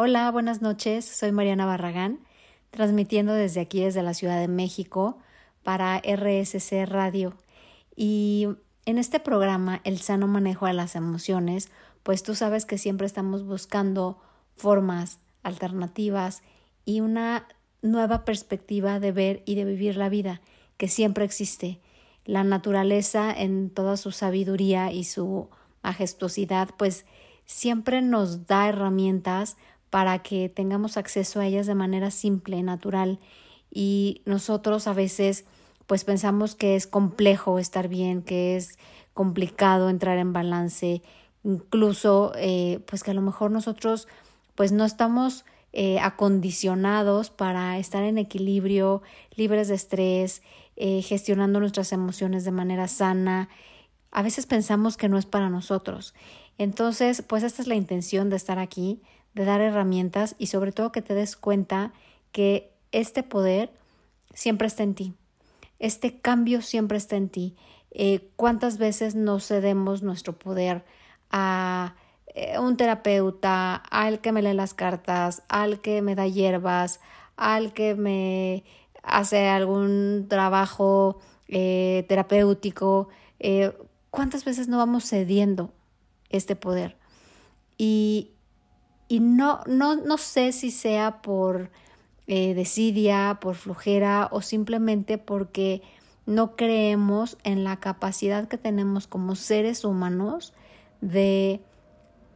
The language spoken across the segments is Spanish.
Hola, buenas noches. Soy Mariana Barragán, transmitiendo desde aquí, desde la Ciudad de México, para RSC Radio. Y en este programa, El sano manejo de las emociones, pues tú sabes que siempre estamos buscando formas alternativas y una nueva perspectiva de ver y de vivir la vida, que siempre existe. La naturaleza en toda su sabiduría y su majestuosidad, pues siempre nos da herramientas para que tengamos acceso a ellas de manera simple, natural. Y nosotros a veces pues pensamos que es complejo estar bien, que es complicado entrar en balance, incluso eh, pues que a lo mejor nosotros pues no estamos eh, acondicionados para estar en equilibrio, libres de estrés, eh, gestionando nuestras emociones de manera sana. A veces pensamos que no es para nosotros. Entonces, pues esta es la intención de estar aquí, de dar herramientas y sobre todo que te des cuenta que este poder siempre está en ti. Este cambio siempre está en ti. Eh, ¿Cuántas veces nos cedemos nuestro poder a eh, un terapeuta, al que me lee las cartas, al que me da hierbas, al que me hace algún trabajo eh, terapéutico? ¿Cuántas veces no vamos cediendo este poder? Y y no, no, no sé si sea por eh, desidia, por flojera o simplemente porque no creemos en la capacidad que tenemos como seres humanos de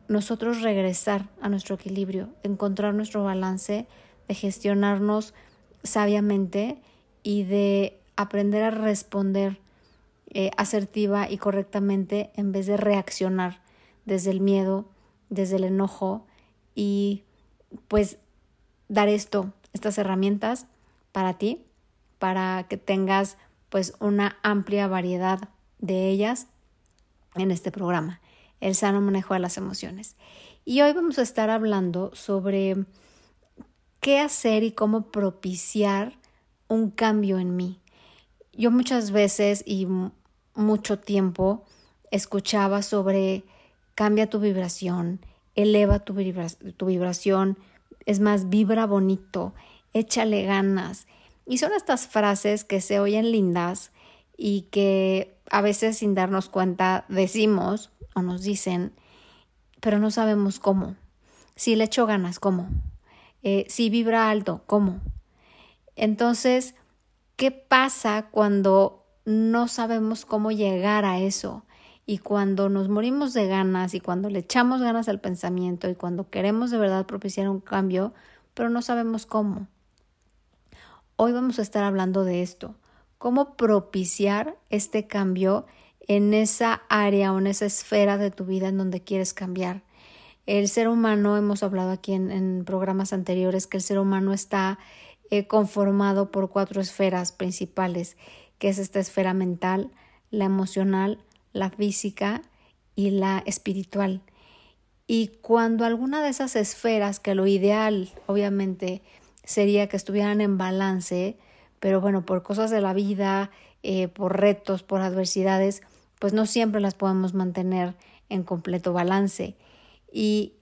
nosotros regresar a nuestro equilibrio, encontrar nuestro balance, de gestionarnos sabiamente y de aprender a responder eh, asertiva y correctamente en vez de reaccionar desde el miedo, desde el enojo, y pues dar esto, estas herramientas para ti, para que tengas pues una amplia variedad de ellas en este programa, el sano manejo de las emociones. Y hoy vamos a estar hablando sobre qué hacer y cómo propiciar un cambio en mí. Yo muchas veces y mucho tiempo escuchaba sobre cambia tu vibración, eleva tu, vibración, es más, vibra bonito, échale ganas. Y son estas frases que se oyen lindas y que a veces sin darnos cuenta decimos o nos dicen, pero no sabemos cómo. Si le echo ganas, ¿cómo? Eh, si vibra alto, ¿cómo? Entonces, ¿qué pasa cuando no sabemos cómo llegar a eso? Y cuando nos morimos de ganas y cuando le echamos ganas al pensamiento y cuando queremos de verdad propiciar un cambio, pero no sabemos cómo. Hoy vamos a estar hablando de esto, cómo propiciar este cambio en esa área o en esa esfera de tu vida en donde quieres cambiar. El ser humano, hemos hablado aquí en, programas anteriores, que el ser humano está eh, conformado por cuatro esferas principales, que es esta esfera mental, la emocional, la física y la espiritual. Y cuando alguna de esas esferas, que lo ideal obviamente sería que estuvieran en balance, pero bueno, por cosas de la vida, eh, por retos, por adversidades, pues no siempre las podemos mantener en completo balance. Y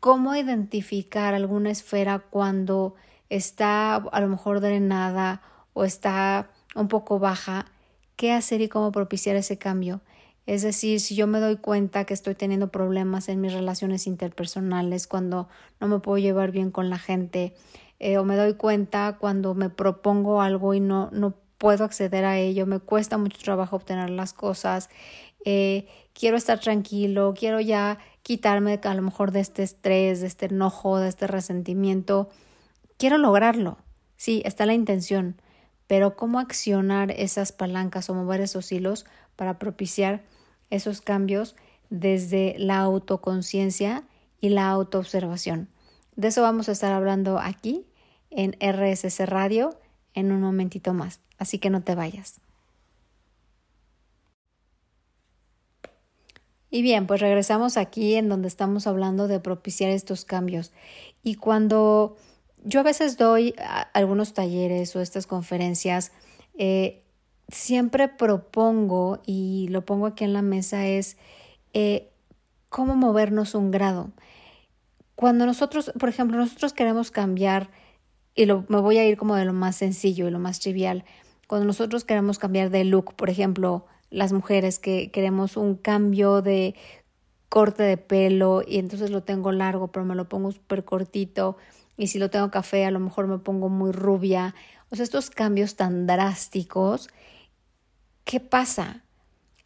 cómo identificar alguna esfera cuando está a lo mejor drenada o está un poco baja, qué hacer y cómo propiciar ese cambio. Es decir, si yo me doy cuenta que estoy teniendo problemas en mis relaciones interpersonales, cuando no me puedo llevar bien con la gente, eh, o me doy cuenta cuando me propongo algo y no, no puedo acceder a ello, me cuesta mucho trabajo obtener las cosas, eh, quiero estar tranquilo, quiero ya quitarme a lo mejor de este estrés, de este enojo, de este resentimiento, quiero lograrlo. Sí, está la intención, pero cómo accionar esas palancas o mover esos hilos para propiciar esos cambios desde la autoconciencia y la autoobservación. De eso vamos a estar hablando aquí en RSC Radio en un momentito más, así que no te vayas. Y bien, pues regresamos aquí en donde estamos hablando de propiciar estos cambios. Y cuando yo a veces doy algunos talleres o estas conferencias, eh, siempre propongo, y lo pongo aquí en la mesa, es eh, cómo movernos un grado. cuando nosotros, por ejemplo, nosotros queremos cambiar, y lo, me voy a ir como de lo más sencillo y lo más trivial, cuando nosotros queremos cambiar de look, por ejemplo, las mujeres que queremos un cambio de corte de pelo y entonces lo tengo largo, pero me lo pongo súper cortito y si lo tengo café a lo mejor me pongo muy rubia. O sea, estos cambios tan drásticos, ¿qué pasa?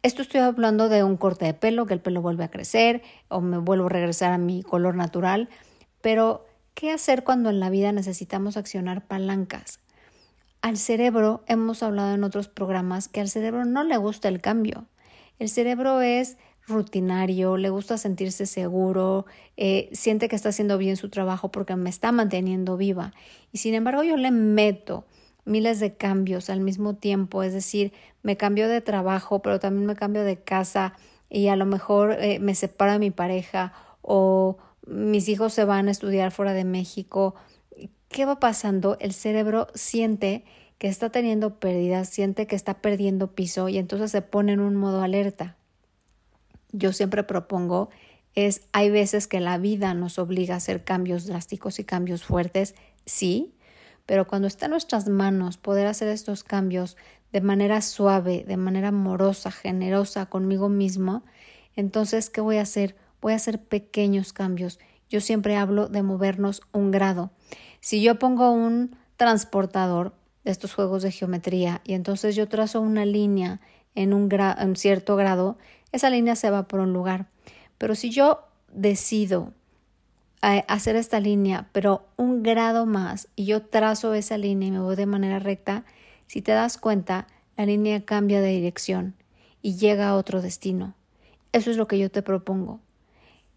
Esto estoy hablando de un corte de pelo, que el pelo vuelve a crecer o me vuelvo a regresar a mi color natural, pero ¿qué hacer cuando en la vida necesitamos accionar palancas? Al cerebro, hemos hablado en otros programas que al cerebro no le gusta el cambio. El cerebro es rutinario, le gusta sentirse seguro, eh, siente que está haciendo bien su trabajo porque me está manteniendo viva. Y sin embargo yo le meto miles de cambios al mismo tiempo, es decir, me cambio de trabajo, pero también me cambio de casa y a lo mejor eh, me separo de mi pareja o mis hijos se van a estudiar fuera de México. ¿Qué va pasando? El cerebro siente que está teniendo pérdidas, siente que está perdiendo piso y entonces se pone en un modo alerta yo siempre propongo es, hay veces que la vida nos obliga a hacer cambios drásticos y cambios fuertes, sí, pero cuando está en nuestras manos poder hacer estos cambios de manera suave, de manera amorosa, generosa conmigo mismo, entonces, ¿qué voy a hacer? Voy a hacer pequeños cambios. Yo siempre hablo de movernos un grado. Si yo pongo un transportador de estos juegos de geometría y entonces yo trazo una línea en un, en cierto grado, esa línea se va por un lugar. Pero si yo decido hacer esta línea, pero un grado más, y yo trazo esa línea y me voy de manera recta, si te das cuenta, la línea cambia de dirección y llega a otro destino. Eso es lo que yo te propongo.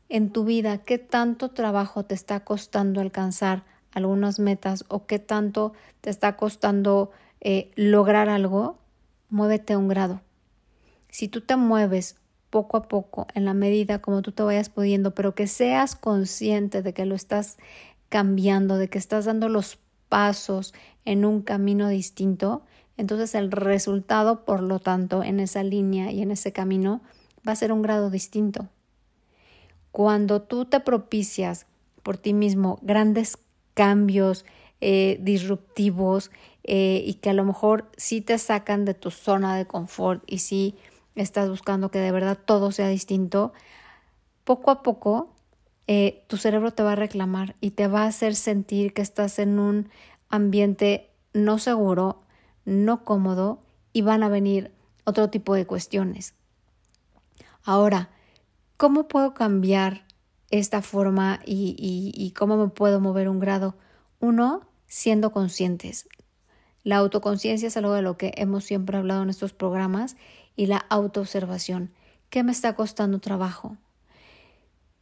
En tu vida, ¿qué tanto trabajo te está costando alcanzar algunas metas o qué tanto te está costando eh, lograr algo? Muévete un grado. Si tú te mueves poco a poco, en la medida como tú te vayas pudiendo, pero que seas consciente de que lo estás cambiando, de que estás dando los pasos en un camino distinto, entonces el resultado, por lo tanto, en esa línea y en ese camino va a ser un grado distinto. Cuando tú te propicias por ti mismo grandes cambios eh, disruptivos eh, y que a lo mejor sí te sacan de tu zona de confort y sí estás buscando que de verdad todo sea distinto, poco a poco eh, tu cerebro te va a reclamar y te va a hacer sentir que estás en un ambiente no seguro, no cómodo y van a venir otro tipo de cuestiones. Ahora, ¿cómo puedo cambiar esta forma y, y cómo me puedo mover un grado? Uno, siendo conscientes. La autoconciencia es algo de lo que hemos siempre hablado en estos programas y la autoobservación. ¿Qué me está costando trabajo?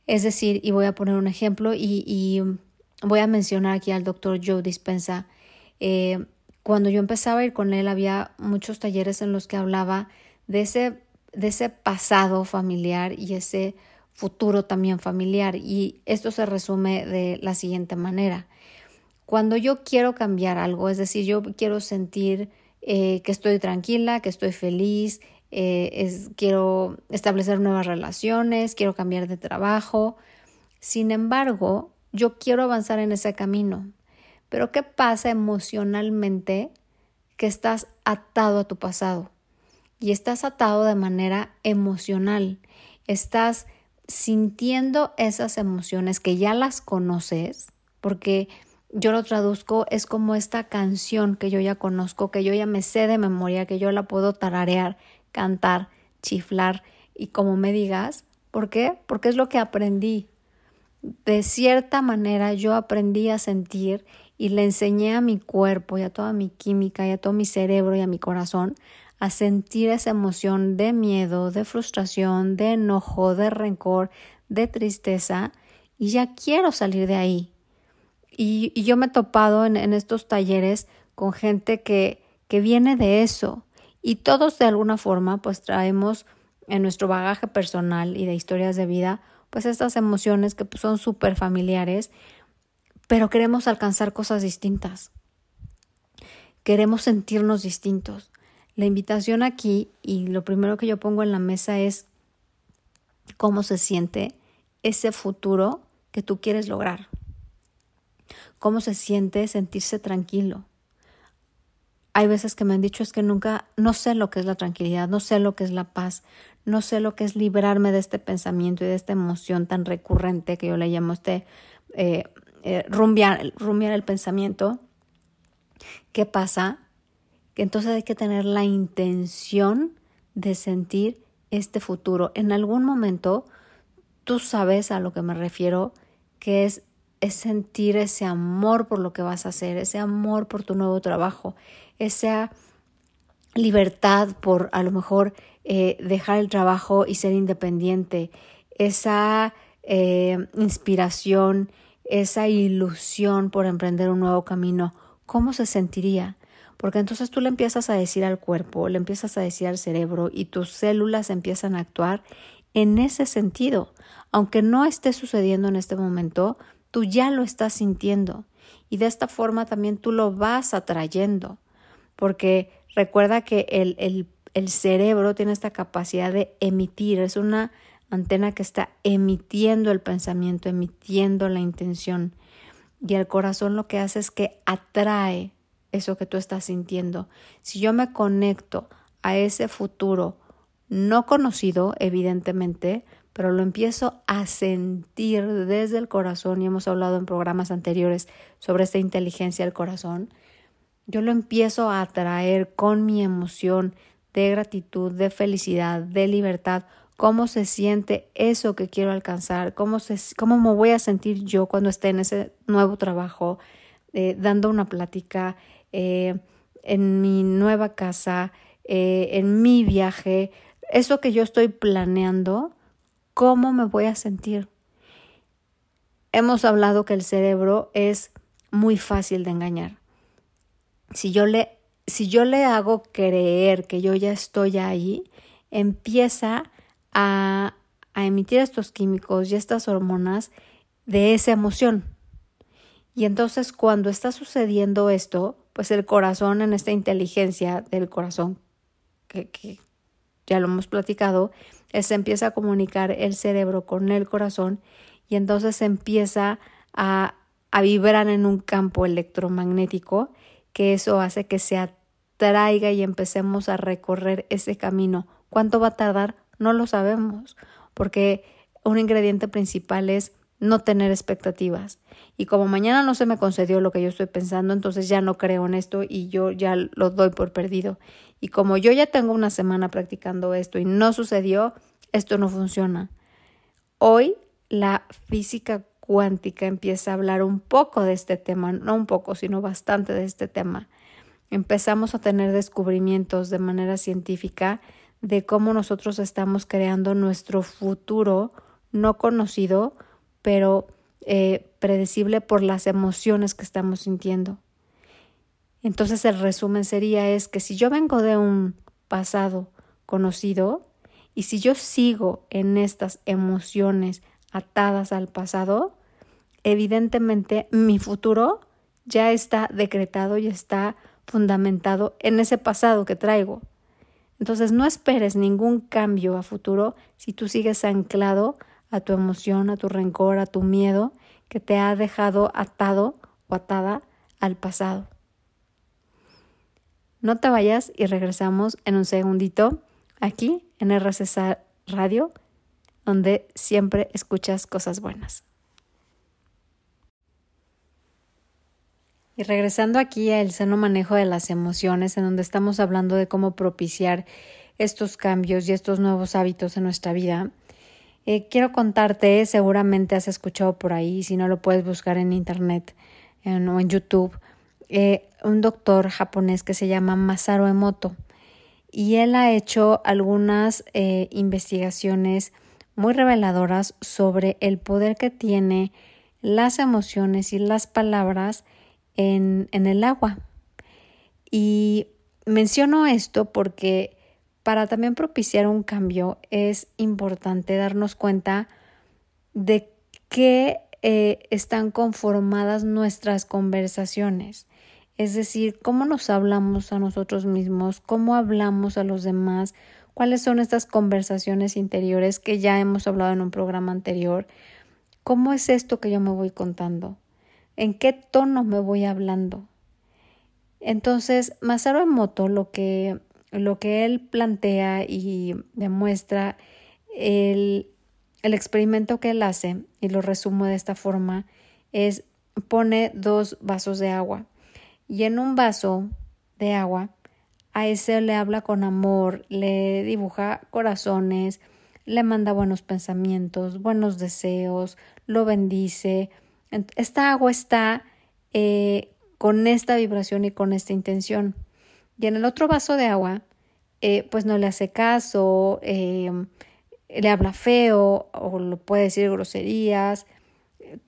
Es decir, y voy a poner un ejemplo y, voy a mencionar aquí al doctor Joe Dispensa. Eh, cuando yo empezaba a ir con él había muchos talleres en los que hablaba de ese, de ese pasado familiar y ese futuro también familiar. Y esto se resume de la siguiente manera. Cuando yo quiero cambiar algo, es decir, yo quiero sentir eh, que estoy tranquila, que estoy feliz, eh, es, quiero establecer nuevas relaciones, quiero cambiar de trabajo. Sin embargo, yo quiero avanzar en ese camino. Pero ¿qué pasa emocionalmente que estás atado a tu pasado? Y estás atado de manera emocional. Estás sintiendo esas emociones que ya las conoces, porque yo lo traduzco, es como esta canción que yo ya conozco, que yo ya me sé de memoria, que yo la puedo tararear, cantar, chiflar y como me digas. ¿Por qué? Porque es lo que aprendí. De cierta manera yo aprendí a sentir y le enseñé a mi cuerpo y a toda mi química y a todo mi cerebro y a mi corazón a sentir esa emoción de miedo, de frustración, de enojo, de rencor, de tristeza y ya quiero salir de ahí. Y, yo me he topado en, en estos talleres con gente que, que viene de eso, y todos de alguna forma pues traemos en nuestro bagaje personal y de historias de vida pues estas emociones que pues, son súper familiares, pero queremos alcanzar cosas distintas. Queremos sentirnos distintos. La invitación aquí y lo primero que yo pongo en la mesa es cómo se siente ese futuro que tú quieres lograr. ¿Cómo se siente sentirse tranquilo? Hay veces que me han dicho es que nunca, no sé lo que es la tranquilidad, no sé lo que es la paz, no sé lo que es librarme de este pensamiento y de esta emoción tan recurrente que yo le llamo este eh, eh, el pensamiento. ¿Qué pasa? Entonces hay que tener la intención de sentir este futuro. En algún momento, tú sabes a lo que me refiero, que es, es sentir ese amor por lo que vas a hacer, ese amor por tu nuevo trabajo, esa libertad por a lo mejor eh, dejar el trabajo y ser independiente, esa eh, inspiración, esa ilusión por emprender un nuevo camino, ¿cómo se sentiría? Porque entonces tú le empiezas a decir al cuerpo, le empiezas a decir al cerebro y tus células empiezan a actuar en ese sentido. Aunque no esté sucediendo en este momento, tú ya lo estás sintiendo y de esta forma también tú lo vas atrayendo. Porque recuerda que el, el cerebro tiene esta capacidad de emitir, es una antena que está emitiendo el pensamiento, emitiendo la intención. Y el corazón lo que hace es que atrae eso que tú estás sintiendo. Si yo me conecto a ese futuro no conocido, evidentemente, pero lo empiezo a sentir desde el corazón, y hemos hablado en programas anteriores sobre esta inteligencia del corazón, yo lo empiezo a atraer con mi emoción de gratitud, de felicidad, de libertad, cómo se siente eso que quiero alcanzar, cómo, se, cómo me voy a sentir yo cuando esté en ese nuevo trabajo, eh, dando una plática, eh, en mi nueva casa, eh, en mi viaje, eso que yo estoy planeando, cómo me voy a sentir. Hemos hablado que el cerebro es muy fácil de engañar. Si yo le si yo le hago creer que yo ya estoy ahí, empieza a, emitir estos químicos y estas hormonas de esa emoción. Y entonces cuando está sucediendo esto, pues el corazón en esta inteligencia del corazón, que, ya lo hemos platicado, se empieza a comunicar el cerebro con el corazón y entonces empieza a, a vibrar en un campo electromagnético que eso hace que se atraiga y empecemos a recorrer ese camino. ¿Cuánto va a tardar? No lo sabemos, porque un ingrediente principal es no tener expectativas. Y como mañana no se me concedió lo que yo estoy pensando, entonces ya no creo en esto y yo ya lo doy por perdido. Y como yo ya tengo una semana practicando esto y no sucedió, esto no funciona. Hoy la física cuántica empieza a hablar un poco de este tema, no un poco, sino bastante de este tema. Empezamos a tener descubrimientos de manera científica de cómo nosotros estamos creando nuestro futuro no conocido, pero eh, predecible por las emociones que estamos sintiendo. Entonces el resumen sería es que si yo vengo de un pasado conocido y si yo sigo en estas emociones atadas al pasado, evidentemente mi futuro ya está decretado y está fundamentado en ese pasado que traigo. Entonces no esperes ningún cambio a futuro si tú sigues anclado a tu emoción, a tu rencor, a tu miedo que te ha dejado atado o atada al pasado. No te vayas y regresamos en un segundito aquí en RCC Radio, donde siempre escuchas cosas buenas. Y regresando aquí al sano manejo de las emociones, en donde estamos hablando de cómo propiciar estos cambios y estos nuevos hábitos en nuestra vida, eh, quiero contarte, seguramente has escuchado por ahí, si no lo puedes buscar en internet o en YouTube, eh, un doctor japonés que se llama Masaru Emoto. Y él ha hecho algunas eh, investigaciones muy reveladoras sobre el poder que tiene las emociones y las palabras en, el agua. Y menciono esto porque para también propiciar un cambio es importante darnos cuenta de qué eh, están conformadas nuestras conversaciones. Es decir, cómo nos hablamos a nosotros mismos, cómo hablamos a los demás, cuáles son estas conversaciones interiores que ya hemos hablado en un programa anterior, ¿Cómo es esto que yo me voy contando? ¿En qué tono me voy hablando? Entonces, Masaru Emoto lo que, lo que él plantea y demuestra, el, el experimento que él hace, y lo resumo de esta forma, es pone dos vasos de agua y en un vaso de agua a ese le habla con amor, le dibuja corazones, le manda buenos pensamientos, buenos deseos, lo bendice. Esta agua está eh, con esta vibración y con esta intención. Y en el otro vaso de agua, eh, pues no le hace caso, eh, le habla feo o lo puede decir groserías.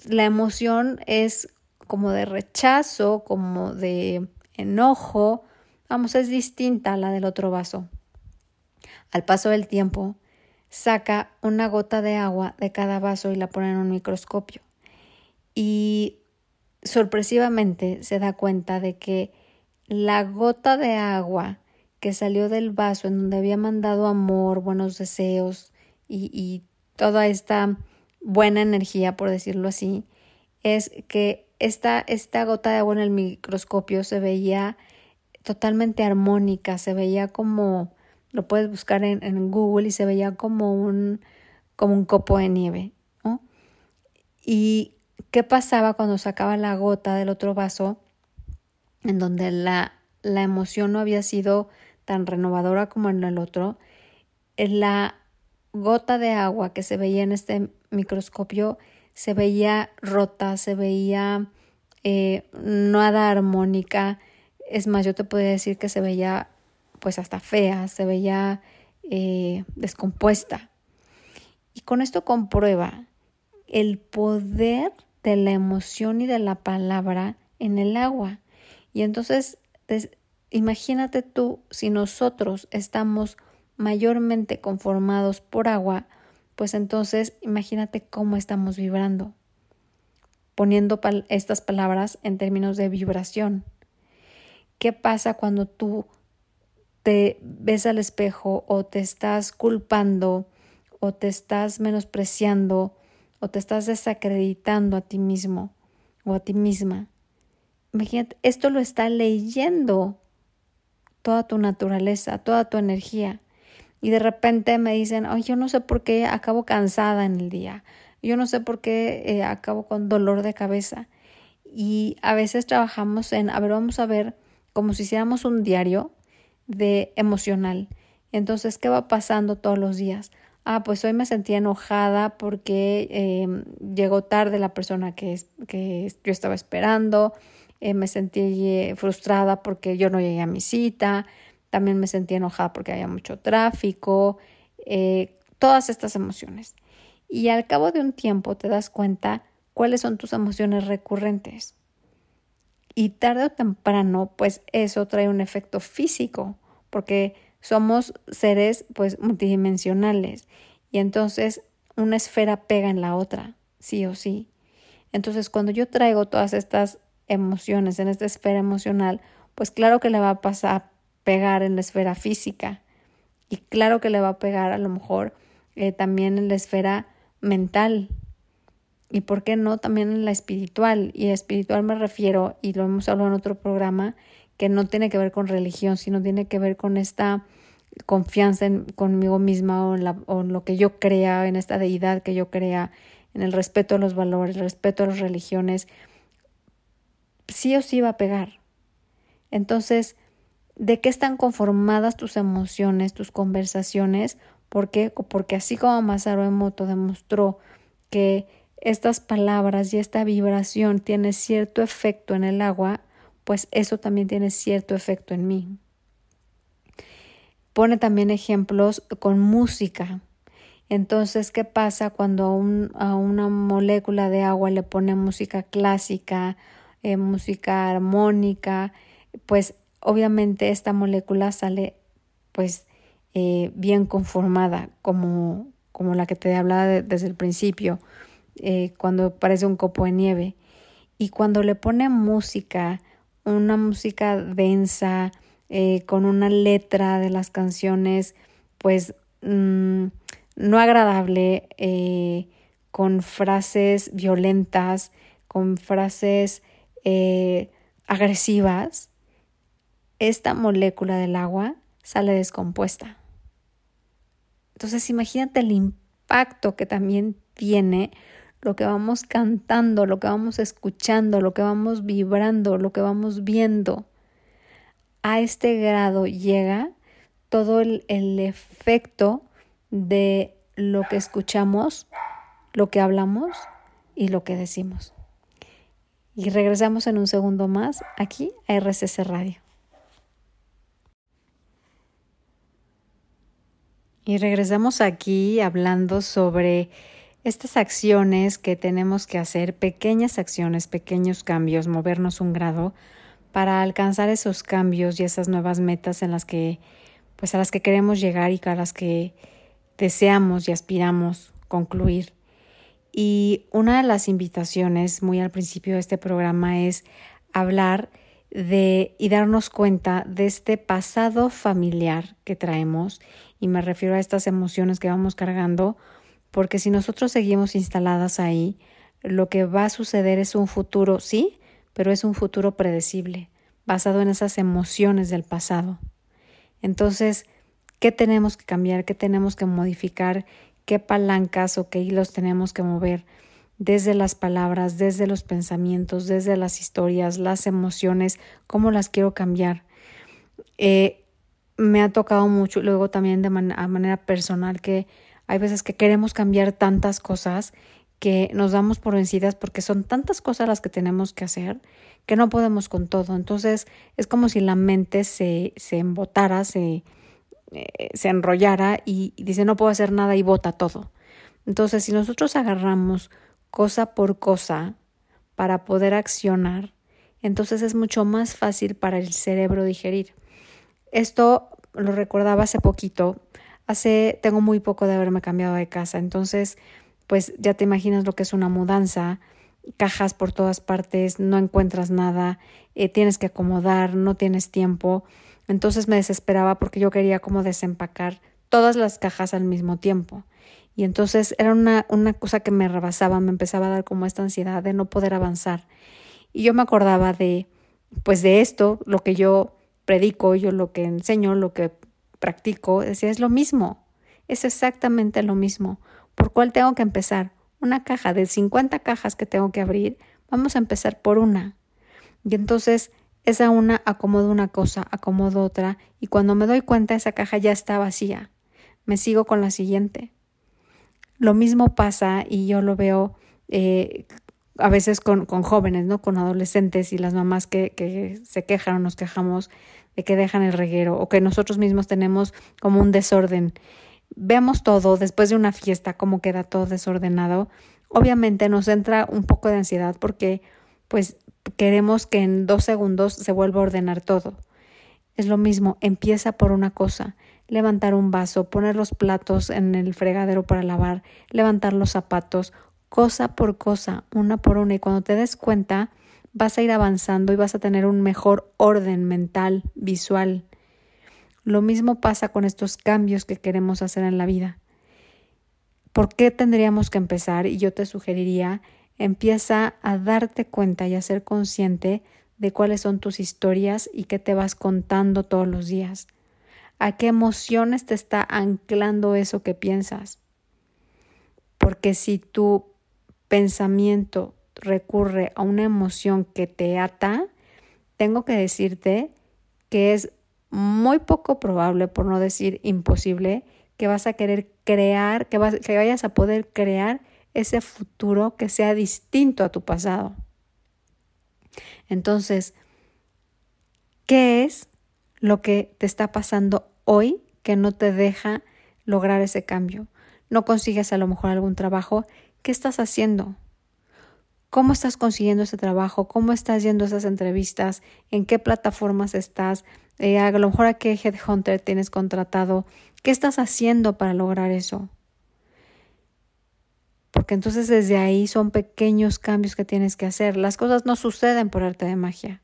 La emoción es como de rechazo, como de enojo. Vamos, es distinta a la del otro vaso. Al paso del tiempo, saca una gota de agua de cada vaso y la pone en un microscopio. Y sorpresivamente se da cuenta de que la gota de agua que salió del vaso en donde había mandado amor, buenos deseos y, y toda esta buena energía, por decirlo así, es que esta, esta gota de agua en el microscopio se veía totalmente armónica, se veía como, lo puedes buscar en, en Google y se veía como un, como un copo de nieve. ¿no? Y qué pasaba cuando sacaba la gota del otro vaso, en donde la, la emoción no había sido tan renovadora como en el otro, la gota de agua que se veía en este microscopio se veía rota, se veía eh, nada armónica. Es más, yo te podría decir que se veía pues hasta fea, se veía eh, descompuesta. Y con esto comprueba el poder de la emoción y de la palabra en el agua. Y entonces, imagínate tú, si nosotros estamos mayormente conformados por agua, pues entonces imagínate cómo estamos vibrando, poniendo estas palabras en términos de vibración. ¿Qué pasa cuando tú te ves al espejo o te estás culpando o te estás menospreciando o te estás desacreditando a ti mismo o a ti misma? Imagínate, esto lo está leyendo toda tu naturaleza, toda tu energía y de repente me dicen, ay, yo no sé por qué acabo cansada en el día, yo no sé por qué eh, acabo con dolor de cabeza. Y a veces trabajamos en, a ver, vamos a ver, como si hiciéramos un diario de emocional. Entonces, ¿qué va pasando todos los días? Ah, pues hoy me sentí enojada porque em, llegó tarde la persona que, que yo estaba esperando, eh, me sentí frustrada porque yo no llegué a mi cita, también me sentí enojada porque había mucho tráfico, eh, todas estas emociones. Y al cabo de un tiempo te das cuenta cuáles son tus emociones recurrentes. Y tarde o temprano, pues eso trae un efecto físico, porque somos seres pues multidimensionales y entonces una esfera pega en la otra, sí o sí. Entonces, cuando yo traigo todas estas emociones en esta esfera emocional, pues claro que le va a pasar pegar en la esfera física y claro que le va a pegar a lo mejor eh, también en la esfera mental y por qué no también en la espiritual y espiritual me refiero y lo hemos hablado en otro programa que no tiene que ver con religión sino tiene que ver con esta confianza en conmigo misma o en, lo que yo crea en esta deidad que yo crea en el respeto a los valores el respeto a las religiones sí o sí va a pegar entonces de qué están conformadas tus emociones, tus conversaciones, ¿por qué? Porque así como Masaru Emoto demostró que estas palabras y esta vibración tiene cierto efecto en el agua, pues eso también tiene cierto efecto en mí. Pone también ejemplos con música. Entonces, ¿qué pasa cuando a, una molécula de agua le pone música clásica, eh, música armónica? Pues obviamente esta molécula sale pues eh, bien conformada como, como la que te hablaba desde el principio, eh, cuando parece un copo de nieve. Y cuando le pone música, una música densa, eh, con una letra de las canciones, pues mm, no agradable, con frases violentas, con frases eh, agresivas, esta molécula del agua sale descompuesta. Entonces imagínate el impacto que también tiene lo que vamos cantando, lo que vamos escuchando, lo que vamos vibrando, lo que vamos viendo. A este grado llega todo el, el efecto de lo que escuchamos, lo que hablamos y lo que decimos. Y regresamos en un segundo más aquí a RCC Radio. Y regresamos aquí hablando sobre estas acciones que tenemos que hacer, pequeñas acciones, pequeños cambios, movernos un grado para alcanzar esos cambios y esas nuevas metas en las que pues a las que queremos llegar y a las que deseamos y aspiramos concluir. Y una de las invitaciones muy al principio de este programa es hablar de y darnos cuenta de este pasado familiar que traemos y me refiero a estas emociones que vamos cargando porque si nosotros seguimos instaladas ahí, lo que va a suceder es un futuro, sí, pero es un futuro predecible, basado en esas emociones del pasado. Entonces, ¿qué tenemos que cambiar? ¿Qué tenemos que modificar? ¿Qué palancas o qué hilos tenemos que mover? Desde las palabras, desde los pensamientos, desde las historias, las emociones, cómo las quiero cambiar. Eh, me ha tocado mucho, luego también de manera personal, que hay veces que queremos cambiar tantas cosas que nos damos por vencidas porque son tantas cosas las que tenemos que hacer que no podemos con todo. Entonces es como si la mente se, se embotara, se, eh, se enrollara y, y dice no puedo hacer nada y bota todo. Entonces si nosotros agarramos cosa por cosa para poder accionar, entonces es mucho más fácil para el cerebro digerir. Esto lo recordaba hace poquito Hace, tengo muy poco de haberme cambiado de casa, entonces, pues ya te imaginas lo que es una mudanza, cajas por todas partes, no encuentras nada, eh, tienes que acomodar, no tienes tiempo. Entonces me desesperaba porque yo quería como desempacar todas las cajas al mismo tiempo. Y entonces era una, una cosa que me rebasaba, me empezaba a dar como esta ansiedad de no poder avanzar. Y yo me acordaba de, pues de esto, lo que yo predico, yo lo que enseño, lo que practico, decía, es lo mismo, es exactamente lo mismo. ¿Por cuál tengo que empezar? Una caja de 50 cajas que tengo que abrir, vamos a empezar por una. Y entonces esa una acomodo una cosa, acomodo otra, y cuando me doy cuenta esa caja ya está vacía. Me sigo con la siguiente. Lo mismo pasa, y yo lo veo eh, a veces con, con, jóvenes, ¿no? Con adolescentes y las mamás que, que se quejan o nos quejamos de que dejan el reguero o que nosotros mismos tenemos como un desorden. Veamos todo después de una fiesta, cómo queda todo desordenado. Obviamente nos entra un poco de ansiedad porque pues queremos que en dos segundos se vuelva a ordenar todo. Es lo mismo, empieza por una cosa, levantar un vaso, poner los platos en el fregadero para lavar, levantar los zapatos, cosa por cosa, una por una, y cuando te des cuenta, vas a ir avanzando y vas a tener un mejor orden mental, visual. Lo mismo pasa con estos cambios que queremos hacer en la vida. ¿Por qué tendríamos que empezar? Y yo te sugeriría, empieza a darte cuenta y a ser consciente de cuáles son tus historias y qué te vas contando todos los días. ¿A qué emociones te está anclando eso que piensas? Porque si tu pensamiento recurre a una emoción que te ata, tengo que decirte que es muy poco probable, por no decir imposible, que vas a querer crear, que, vas, que vayas a poder crear ese futuro que sea distinto a tu pasado. Entonces, ¿qué es lo que te está pasando hoy que no te deja lograr ese cambio? No consigues a lo mejor algún trabajo. ¿Qué estás haciendo? ¿Cómo estás consiguiendo ese trabajo? ¿Cómo estás yendo a esas entrevistas? ¿En qué plataformas estás? Eh, a lo mejor a qué headhunter tienes contratado. ¿Qué estás haciendo para lograr eso? Porque entonces desde ahí son pequeños cambios que tienes que hacer. Las cosas no suceden por arte de magia.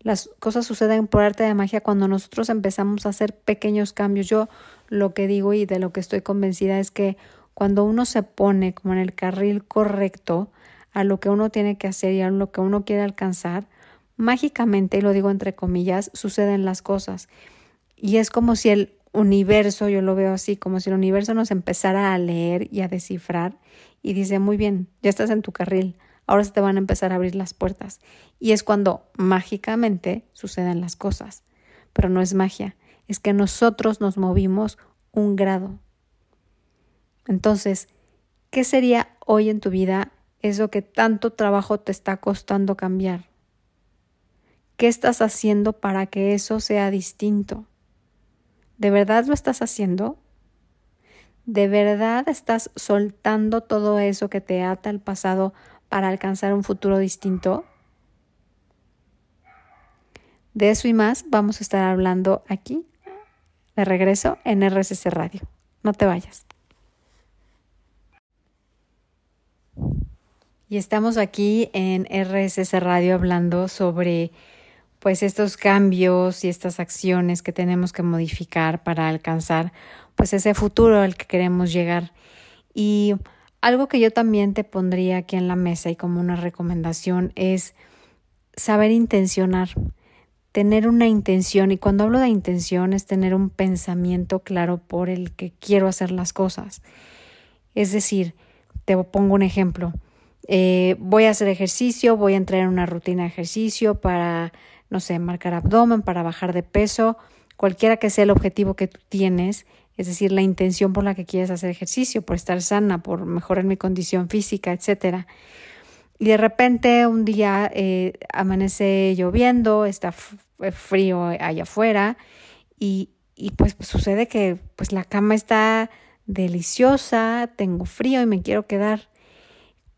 Las cosas suceden por arte de magia cuando nosotros empezamos a hacer pequeños cambios. Yo lo que digo y de lo que estoy convencida es que cuando uno se pone como en el carril correcto a lo que uno tiene que hacer y a lo que uno quiere alcanzar, mágicamente, y lo digo entre comillas, suceden las cosas. Y es como si el universo, yo lo veo así, como si el universo nos empezara a leer y a descifrar y dice, muy bien, ya estás en tu carril, ahora se te van a empezar a abrir las puertas. Y es cuando mágicamente suceden las cosas. Pero no es magia, es que nosotros nos movimos un grado. Entonces, ¿qué sería hoy en tu vida eso que tanto trabajo te está costando cambiar? ¿Qué estás haciendo para que eso sea distinto? ¿De verdad lo estás haciendo? ¿De verdad estás soltando todo eso que te ata al pasado para alcanzar un futuro distinto? De eso y más vamos a estar hablando aquí, de regreso en RSS Radio. No te vayas. Y estamos aquí en RSS Radio hablando sobre pues estos cambios y estas acciones que tenemos que modificar para alcanzar pues ese futuro al que queremos llegar. Y algo que yo también te pondría aquí en la mesa y como una recomendación es saber intencionar, tener una intención. Y cuando hablo de intención es tener un pensamiento claro por el que quiero hacer las cosas. Es decir, te pongo un ejemplo. Eh, voy a hacer ejercicio, voy a entrar en una rutina de ejercicio para, no sé, marcar abdomen, para bajar de peso, cualquiera que sea el objetivo que tú tienes, es decir, la intención por la que quieres hacer ejercicio, por estar sana, por mejorar mi condición física, etcétera. Y de repente un día eh, amanece lloviendo, está eh, frío allá afuera y, y pues, pues, sucede que pues la cama está deliciosa, tengo frío y me quiero quedar.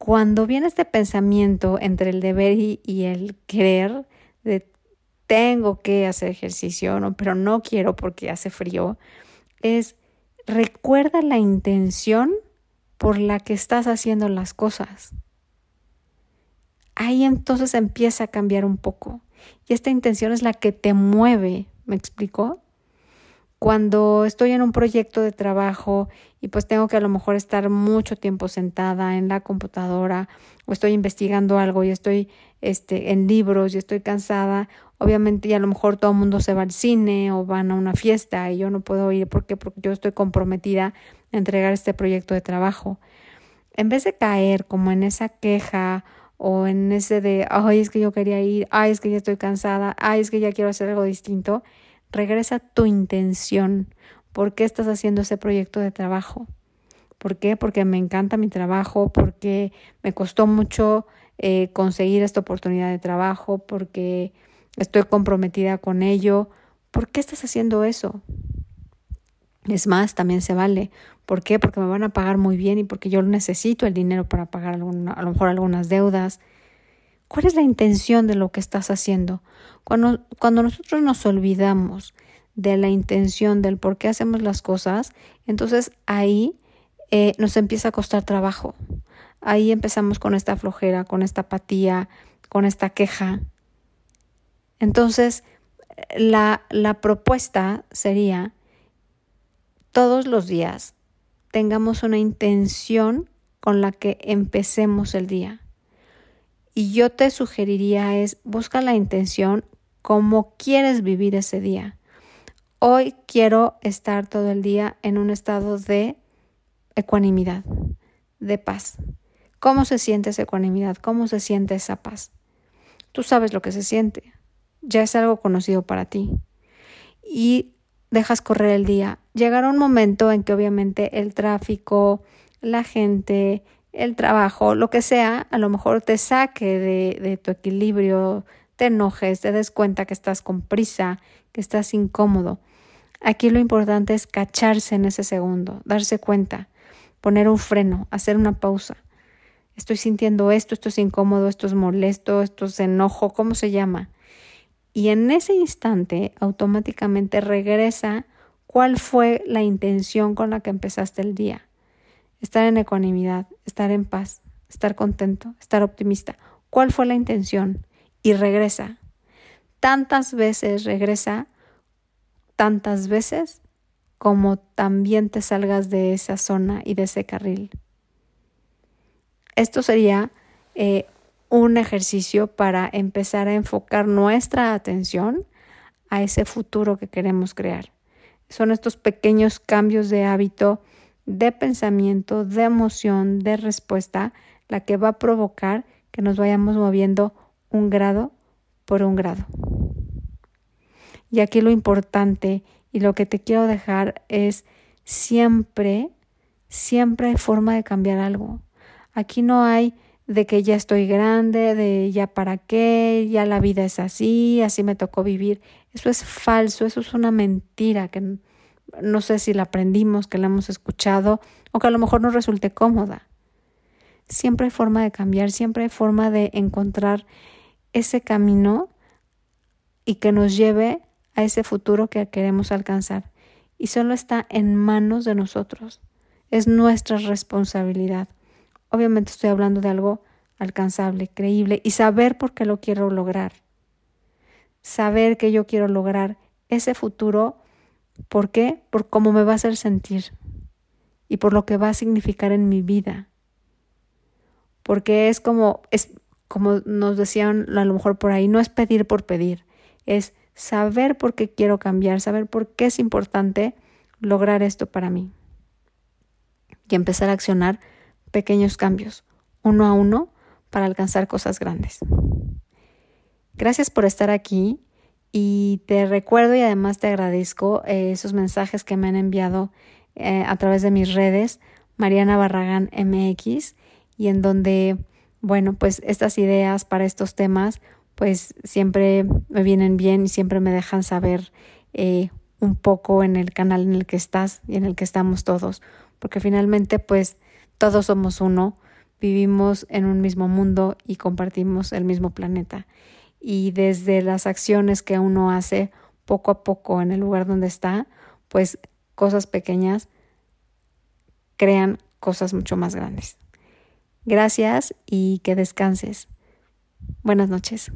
Cuando viene este pensamiento entre el deber y, el querer, de tengo que hacer ejercicio, no, pero no quiero porque hace frío, es recuerda la intención por la que estás haciendo las cosas. Ahí entonces empieza a cambiar un poco. Y esta intención es la que te mueve, ¿me explicó? Cuando estoy en un proyecto de trabajo y pues tengo que a lo mejor estar mucho tiempo sentada en la computadora o estoy investigando algo y estoy este, en libros y estoy cansada, obviamente y a lo mejor todo el mundo se va al cine o van a una fiesta y yo no puedo ir porque, porque yo estoy comprometida a entregar este proyecto de trabajo. En vez de caer como en esa queja o en ese de, ay, es que yo quería ir, ay, es que ya estoy cansada, ay, es que ya quiero hacer algo distinto, regresa tu intención. ¿Por qué estás haciendo ese proyecto de trabajo? ¿Por qué? Porque me encanta mi trabajo, porque me costó mucho eh, conseguir esta oportunidad de trabajo, porque estoy comprometida con ello. ¿Por qué estás haciendo eso? Es más, también se vale. ¿Por qué? Porque me van a pagar muy bien y porque yo necesito el dinero para pagar a lo mejor algunas deudas. ¿Cuál es la intención de lo que estás haciendo? Cuando, cuando nosotros nos olvidamos de la intención, del por qué hacemos las cosas, entonces ahí eh, nos empieza a costar trabajo. Ahí empezamos con esta flojera, con esta apatía, con esta queja. Entonces, la, la propuesta sería todos los días tengamos una intención con la que empecemos el día. Y yo te sugeriría es busca la intención como quieres vivir ese día. Hoy quiero estar todo el día en un estado de ecuanimidad, de paz. ¿Cómo se siente esa ecuanimidad? ¿Cómo se siente esa paz? Tú sabes lo que se siente. Ya es algo conocido para ti. Y dejas correr el día. Llegará un momento en que obviamente el tráfico, la gente, el trabajo, lo que sea, a lo mejor te saque de, tu equilibrio, te enojes, te des cuenta que estás con prisa, que estás incómodo. Aquí lo importante es cacharse en ese segundo, darse cuenta, poner un freno, hacer una pausa. Estoy sintiendo esto, esto es incómodo, esto es molesto, esto es enojo, ¿cómo se llama? Y en ese instante automáticamente regresa cuál fue la intención con la que empezaste el día estar en ecuanimidad, estar en paz, estar contento, estar optimista. ¿Cuál fue la intención? Y regresa. Tantas veces regresa, tantas veces como también te salgas de esa zona y de ese carril. Esto sería eh, un ejercicio para empezar a enfocar nuestra atención a ese futuro que queremos crear. Son estos pequeños cambios de hábito, de pensamiento, de emoción, de respuesta, la que va a provocar que nos vayamos moviendo un grado por un grado. Y aquí lo importante y lo que te quiero dejar es siempre, siempre hay forma de cambiar algo. Aquí no hay de que ya estoy grande, de ya para qué, ya la vida es así, así me tocó vivir. Eso es falso, eso es una mentira que no sé si la aprendimos, que la hemos escuchado o que a lo mejor no resulte cómoda. Siempre hay forma de cambiar, siempre hay forma de encontrar ese camino y que nos lleve a ese futuro que queremos alcanzar. Y solo está en manos de nosotros. Es nuestra responsabilidad. Obviamente estoy hablando de algo alcanzable, creíble y saber por qué lo quiero lograr. Saber que yo quiero lograr ese futuro, ¿por qué? Por cómo me va a hacer sentir y por lo que va a significar en mi vida. Porque es como es como nos decían a lo mejor por ahí, no es pedir por pedir, es saber por qué quiero cambiar, saber por qué es importante lograr esto para mí. Y empezar a accionar pequeños cambios, uno a uno, para alcanzar cosas grandes. Gracias por estar aquí y te recuerdo y además te agradezco eh, esos mensajes que me han enviado eh, a través de mis redes, Mariana Barragán MX, y en donde, bueno, pues estas ideas para estos temas pues siempre me vienen bien y siempre me dejan saber eh, un poco en el canal en el que estás y en el que estamos todos, porque finalmente pues todos somos uno, vivimos en un mismo mundo y compartimos el mismo planeta. Y desde las acciones que uno hace poco a poco en el lugar donde está, pues cosas pequeñas crean cosas mucho más grandes. Gracias y que descanses. Buenas noches.